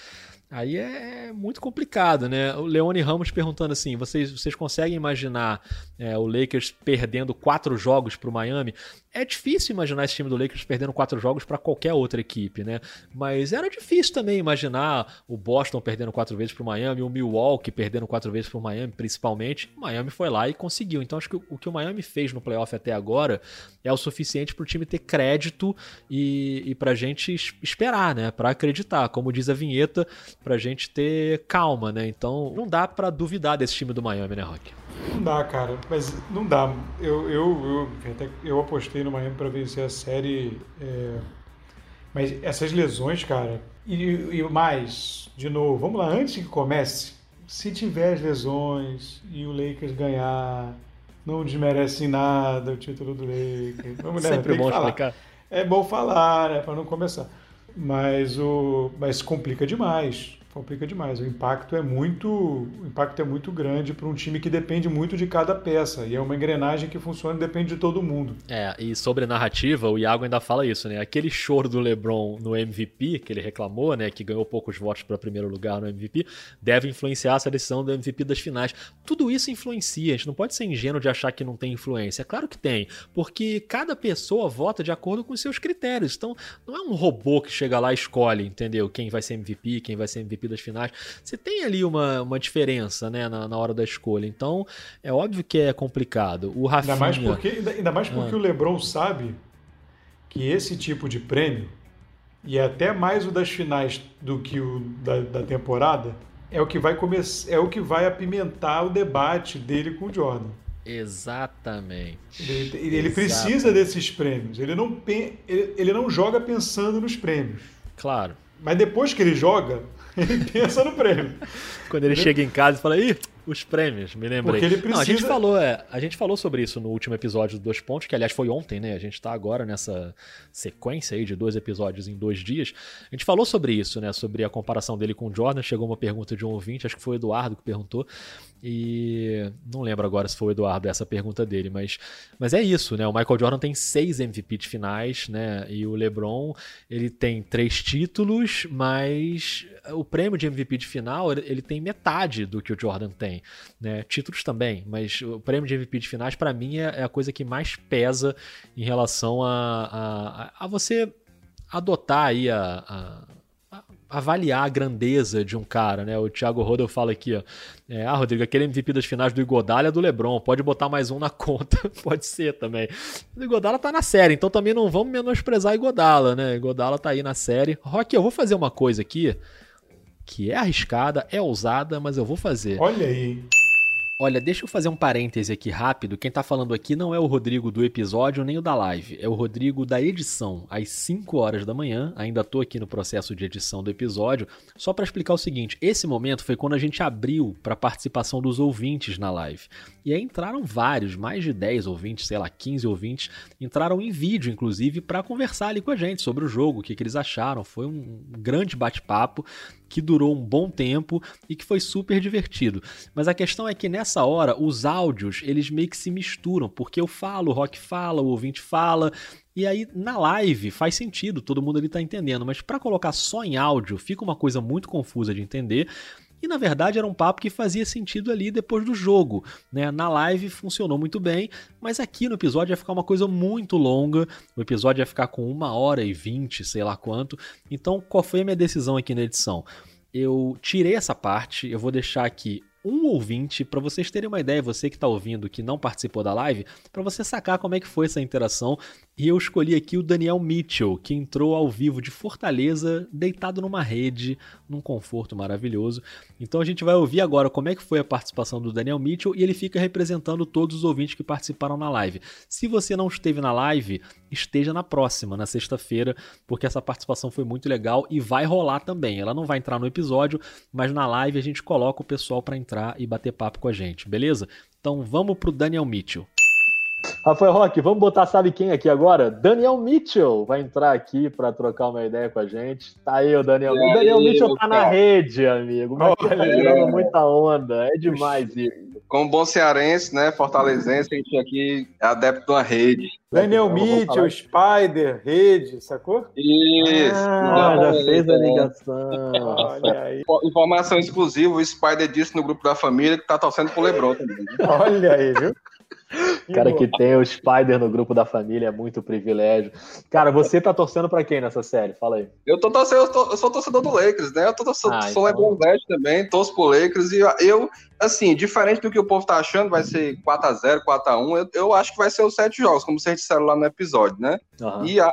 Aí é muito complicado, né? O Leone Ramos perguntando assim: vocês, vocês conseguem imaginar é, o Lakers perdendo quatro jogos para o Miami? É difícil imaginar esse time do Lakers perdendo quatro jogos para qualquer outra equipe, né? Mas era difícil também imaginar o Boston perdendo quatro vezes para o Miami, o Milwaukee perdendo quatro vezes para o Miami, principalmente. O Miami foi lá e conseguiu. Então acho que o que o Miami fez no playoff até agora é o suficiente para o time ter crédito e, e para a gente esperar, né? Para acreditar. Como diz a vinheta pra gente ter calma, né? Então não dá para duvidar desse time do Miami, né, Rock? Não dá, cara, mas não dá. Eu, eu, eu, até, eu apostei no Miami para vencer a série, é... mas essas lesões, cara, e, e mais, de novo, vamos lá, antes que comece, se tiver as lesões e o Lakers ganhar, não desmerece nada o título do Lakers. Vamos, né, Sempre bom explicar. É bom falar, né, para não começar. Mas, o, mas complica demais complica demais. O impacto é muito, o impacto é muito grande para um time que depende muito de cada peça e é uma engrenagem que funciona e depende de todo mundo. É, e sobre narrativa, o Iago ainda fala isso, né? Aquele choro do LeBron no MVP que ele reclamou, né, que ganhou poucos votos para primeiro lugar no MVP, deve influenciar essa decisão do MVP das finais. Tudo isso influencia, a gente não pode ser ingênuo de achar que não tem influência. É claro que tem, porque cada pessoa vota de acordo com seus critérios. Então, não é um robô que chega lá e escolhe, entendeu? Quem vai ser MVP, quem vai ser MVP Das finais. Você tem ali uma, uma diferença, né, na, na hora da escolha. Então, é óbvio que é complicado. O Rafinha... Ainda mais porque, ainda, ainda mais porque ah. o LeBron sabe que esse tipo de prêmio, e é até mais o das finais do que o da, da temporada, é o que vai começar, é o que vai apimentar o debate dele com o Jordan. Exatamente. Ele, ele Exatamente. precisa desses prêmios. Ele não, ele, ele não joga pensando nos prêmios. Claro. Mas depois que ele joga, ele pensa no prêmio. Quando ele, ele chega em casa e fala, ih, os prêmios, me lembrei. Porque ele precisa... Não, a, gente falou, é, a gente falou sobre isso no último episódio do Dois Pontos, que aliás foi ontem, né? A gente tá agora nessa sequência aí de dois episódios em dois dias. A gente falou sobre isso, né? Sobre a comparação dele com o Jordan. Chegou uma pergunta de um ouvinte, acho que foi o Eduardo que perguntou. E não lembro agora se foi o Eduardo essa pergunta dele, mas, mas é isso, né? O Michael Jordan tem seis MVP de finais, né? E o LeBron, ele tem três títulos, mas o prêmio de MVP de final, ele tem metade do que o Jordan tem, né? Títulos também, mas o prêmio de MVP de finais, para mim, é, é, a coisa que mais pesa em relação a, a, a você adotar aí a, a avaliar a grandeza de um cara, né? O Thiago Rodel fala aqui, ó. É, ah, Rodrigo, aquele MVP das finais do Igodala é do Lebron, pode botar mais um na (laughs) conta, pode ser também. O Igodala tá na série, então também não vamos menosprezar Igodala, né? Igodala tá aí na série. Rock, eu vou fazer uma coisa aqui que é arriscada, é ousada, mas eu vou fazer. Olha aí. Olha, deixa eu fazer um parêntese aqui rápido. Quem tá falando aqui não é o Rodrigo do episódio nem o da live, é o Rodrigo da edição, às 5 horas da manhã. Ainda tô aqui no processo de edição do episódio, só para explicar o seguinte: esse momento foi quando a gente abriu para participação dos ouvintes na live. E aí entraram vários, mais de 10 ouvintes, sei lá, 15 ouvintes, entraram em vídeo inclusive para conversar ali com a gente sobre o jogo, o que, que eles acharam. Foi um grande bate-papo que durou um bom tempo e que foi super divertido. Mas a questão é que nessa hora os áudios eles meio que se misturam, porque eu falo, o Rock fala, o ouvinte fala, e aí na live faz sentido, todo mundo ali tá entendendo, mas para colocar só em áudio fica uma coisa muito confusa de entender. E na verdade era um papo que fazia sentido ali depois do jogo. Né? Na live funcionou muito bem, mas aqui no episódio ia ficar uma coisa muito longa. O episódio ia ficar com uma hora e vinte, sei lá quanto. Então, qual foi a minha decisão aqui na edição? Eu tirei essa parte, eu vou deixar aqui um ouvinte, para vocês terem uma ideia, você que está ouvindo, que não participou da live, para você sacar como é que foi essa interação. E eu escolhi aqui o Daniel Mitchell, que entrou ao vivo de Fortaleza, deitado numa rede, num conforto maravilhoso. Então a gente vai ouvir agora como é que foi a participação do Daniel Mitchell e ele fica representando todos os ouvintes que participaram na live. Se você não esteve na live, esteja na próxima, na sexta-feira, porque essa participação foi muito legal e vai rolar também. Ela não vai entrar no episódio, mas na live a gente coloca o pessoal para entrar e bater papo com a gente, beleza? Então vamos pro Daniel Mitchell. Rafael Roque, vamos botar sabe quem aqui agora? Daniel Mitchell vai entrar aqui para trocar uma ideia com a gente. Tá aí o Daniel. o Daniel Mitchell tá na rede, amigo. Mas tá tirando muita onda. É demais isso. Como bom cearense, né? Fortalezense, a gente aqui é adepto de uma rede. Daniel Mitchell, Spider, rede, sacou? Isso. Ah, já fez a ligação. Olha aí. Informação exclusiva, o Spider disse no grupo da família que tá torcendo pro Lebron também. Olha aí, viu? Cara que tem o Spider no grupo da família é muito privilégio. Cara, você tá torcendo para quem nessa série? Fala aí. Eu tô torcendo, eu, tô, eu sou torcedor do Lakers, né? Eu tô torcendo, ah, sou então... LeBron também, torço pro Lakers e eu, assim, diferente do que o povo tá achando, vai ser 4x0, 4x1, eu, eu acho que vai ser os sete jogos, como vocês disseram lá no episódio, né? Uhum. E a,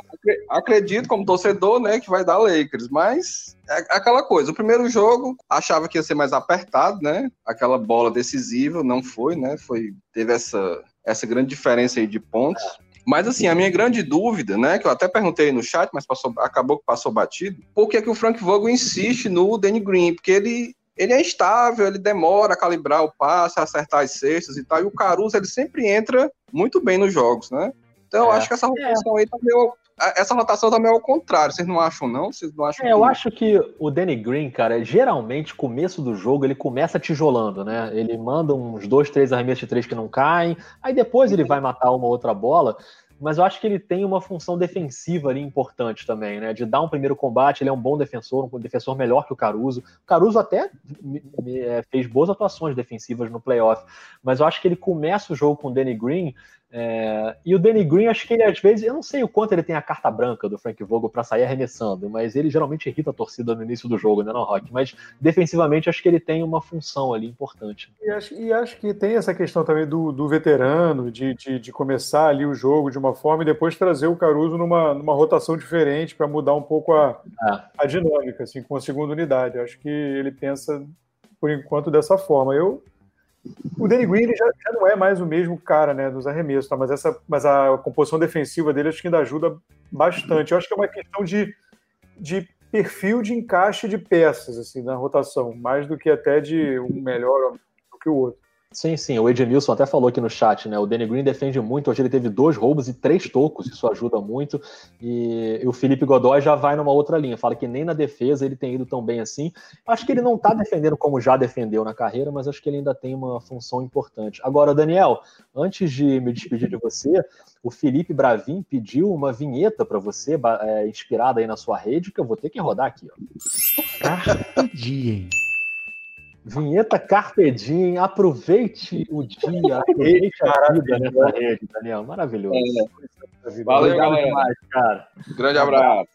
acredito, como torcedor, né, que vai dar Lakers, mas é aquela coisa, o primeiro jogo achava que ia ser mais apertado, né? Aquela bola decisiva, não foi, né? Foi, teve essa essa grande diferença aí de pontos. Mas assim, a minha grande dúvida, né, que eu até perguntei no chat, mas passou, acabou que passou batido, por que, que o Frank Vogel insiste no Danny Green? Porque ele, ele é instável, ele demora a calibrar o passe, a acertar as cestas e tal, e o Caruso ele sempre entra muito bem nos jogos, né? Então é. eu acho que essa rotação é. aí tá meio, essa rotação também é ao contrário, vocês não acham, não? Vocês não acham é, que... Eu acho que o Danny Green, cara, geralmente, começo do jogo, ele começa tijolando, né? Ele manda uns dois, três arremessos de três que não caem, aí depois ele vai matar uma outra bola, mas eu acho que ele tem uma função defensiva ali importante também, né? De dar um primeiro combate, ele é um bom defensor, um defensor melhor que o Caruso. O Caruso até é, fez boas atuações defensivas no playoff, mas eu acho que ele começa o jogo com o Danny Green É, e o Danny Green, acho que ele às vezes, eu não sei o quanto ele tem a carta branca do Frank Vogel para sair arremessando, mas ele geralmente irrita a torcida no início do jogo, né, não, Rock? Mas defensivamente acho que ele tem uma função ali importante. E acho, e acho que tem essa questão também do, do veterano, de, de, de, começar ali o jogo de uma forma e depois trazer o Caruso numa, numa rotação diferente para mudar um pouco a, é. a dinâmica, assim, com a segunda unidade. Acho que ele pensa, por enquanto, dessa forma. Eu o Danny Green já, já, não é mais o mesmo cara, né, dos arremessos, tá? mas, essa, mas a composição defensiva dele acho que ainda ajuda bastante. Eu acho que é uma questão de, de perfil de encaixe de peças assim na rotação, mais do que até de um melhor do que o outro. Sim, sim. O Edmilson até falou aqui no chat, né? O Danny Green defende muito. Hoje ele teve dois roubos e três tocos, isso ajuda muito. E, o Felipe Godoy já vai numa outra linha. Fala que nem na defesa ele tem ido tão bem assim. Acho que ele não tá defendendo como já defendeu na carreira, mas acho que ele ainda tem uma função importante. Agora, Daniel, antes de me despedir de você, o Felipe Bravin pediu uma vinheta para você, é, inspirada aí na sua rede, que eu vou ter que rodar aqui. Ó. Carpe diem. Vinheta Carpedinho, aproveite o dia, aproveite a vida nessa rede, Daniel. Maravilhoso. É. Valeu, galera. Demais, cara. Grande abraço.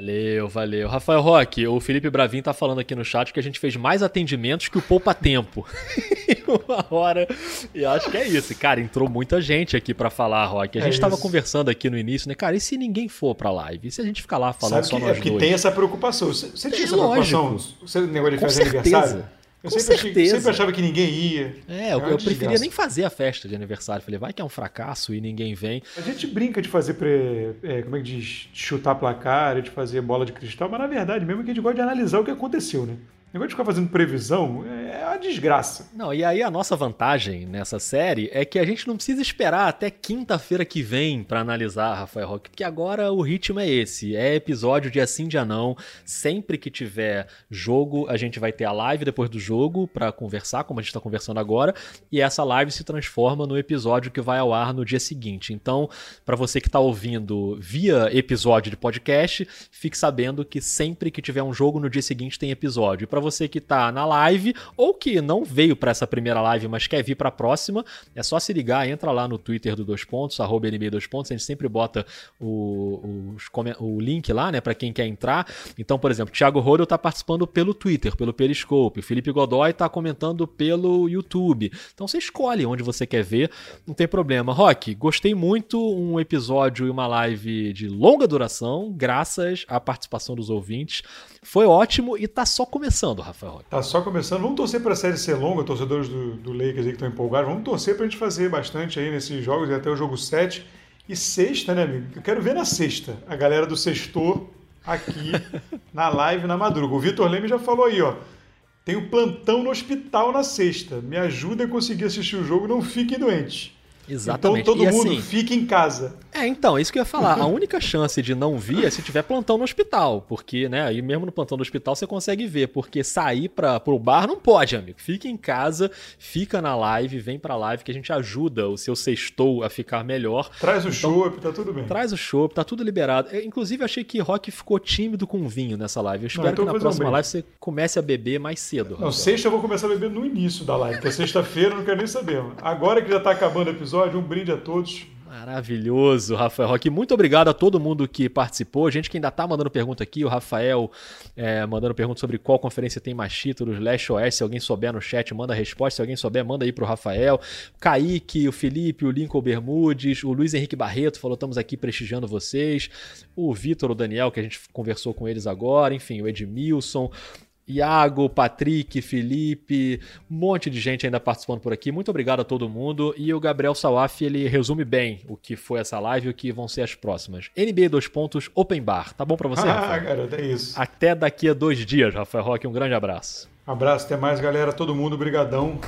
Valeu, valeu. Rafael Roque, o Felipe Bravin tá falando aqui no chat que a gente fez mais atendimentos que o Poupa Tempo. (laughs) Uma hora. E acho que é isso. Cara, entrou muita gente aqui para falar, Roque. A gente é tava conversando aqui no início, né? Cara, e se ninguém for pra live? E se a gente ficar lá falando Sabe só que, nós é dois? tem essa preocupação. Você, você tinha essa preocupação? Você negócio de fazer aniversário? Eu sempre, achei, sempre, achava que ninguém ia. É, eu, eu preferia nem fazer a festa de aniversário. Falei, vai que é um fracasso e ninguém vem. A gente brinca de fazer, pre, é, como é que diz, de chutar placar, de fazer bola de cristal, mas na verdade mesmo que a gente gosta de analisar o que aconteceu, né? O negócio de ficar fazendo previsão é uma desgraça. Não, e aí a nossa vantagem nessa série é que a gente não precisa esperar até quinta-feira que vem para analisar Rafael Roque, porque agora o ritmo é esse. É episódio dia sim, dia não. Sempre que tiver jogo, a gente vai ter a live depois do jogo para conversar, como a gente tá conversando agora, e essa live se transforma no episódio que vai ao ar no dia seguinte. Então, para você que tá ouvindo via episódio de podcast, fique sabendo que sempre que tiver um jogo no dia seguinte tem episódio. E pra para você que tá na live ou que não veio para essa primeira live, mas quer vir para a próxima, é só se ligar, entra lá no Twitter do Dois Pontos, arroba NBA Dois Pontos, a gente sempre bota o, o, o link lá, né, para quem quer entrar. Então, por exemplo, Thiago Rodel tá participando pelo Twitter, pelo Periscope, o Felipe Godoy tá comentando pelo YouTube. Então você escolhe onde você quer ver, não tem problema. Rock, gostei muito, um episódio e uma live de longa duração, graças à participação dos ouvintes. Foi ótimo e tá só começando, Rafael. Tá só começando. Vamos torcer para a série ser longa, torcedores do, do Lakers aí que estão empolgados. Vamos torcer para a gente fazer bastante aí nesses jogos e até o jogo 7. E sexta, né, amigo? Eu quero ver na sexta a galera do sextor aqui (laughs) na live na madruga. O Vitor Leme já falou aí, ó. Tem o plantão no hospital na sexta. Me ajuda a conseguir assistir o jogo, não fiquem doentes. Exatamente. Então todo e mundo assim, fica em casa. É, então, isso que eu ia falar. A única chance de não vir é se tiver plantão no hospital. Porque, né, aí mesmo no plantão do hospital você consegue ver. Porque sair para pro bar não pode, amigo. Fica em casa, fica na live, vem pra live que a gente ajuda o seu sextou a ficar melhor. Traz o então, tá tudo bem. Traz o show, tá tudo liberado. Eu, inclusive, achei que Rock ficou tímido com vinho nessa live. Eu espero não, então que na próxima um live você comece a beber mais cedo. Não, sexta eu vou começar a beber no início da live, porque sexta-feira eu não quero nem saber. Agora que já tá acabando o episódio, um brinde a todos. Maravilhoso, Rafael Roque. Muito obrigado a todo mundo que participou. Gente que ainda tá mandando pergunta aqui. O Rafael é, mandando pergunta sobre qual conferência tem mais títulos. Leste Oeste, se alguém souber no chat, manda a resposta. Se alguém souber, manda aí pro Rafael. Kaique, o Felipe, o Lincoln Bermudes, o Luiz Henrique Barreto falou: estamos aqui prestigiando vocês. O Vitor, o Daniel, que a gente conversou com eles agora. Enfim, o Edmilson. Iago, Patrick, Felipe, um monte de gente ainda participando por aqui. Muito obrigado a todo mundo. E o Gabriel Sawaf, ele resume bem o que foi essa live e o que vão ser as próximas. NBA dois pontos, Open Bar. Tá bom para você, ah, Rafael? garoto, é isso. Até daqui a dois dias, Rafael Roque. Um grande abraço. Abraço, até mais, galera. Todo mundo, brigadão.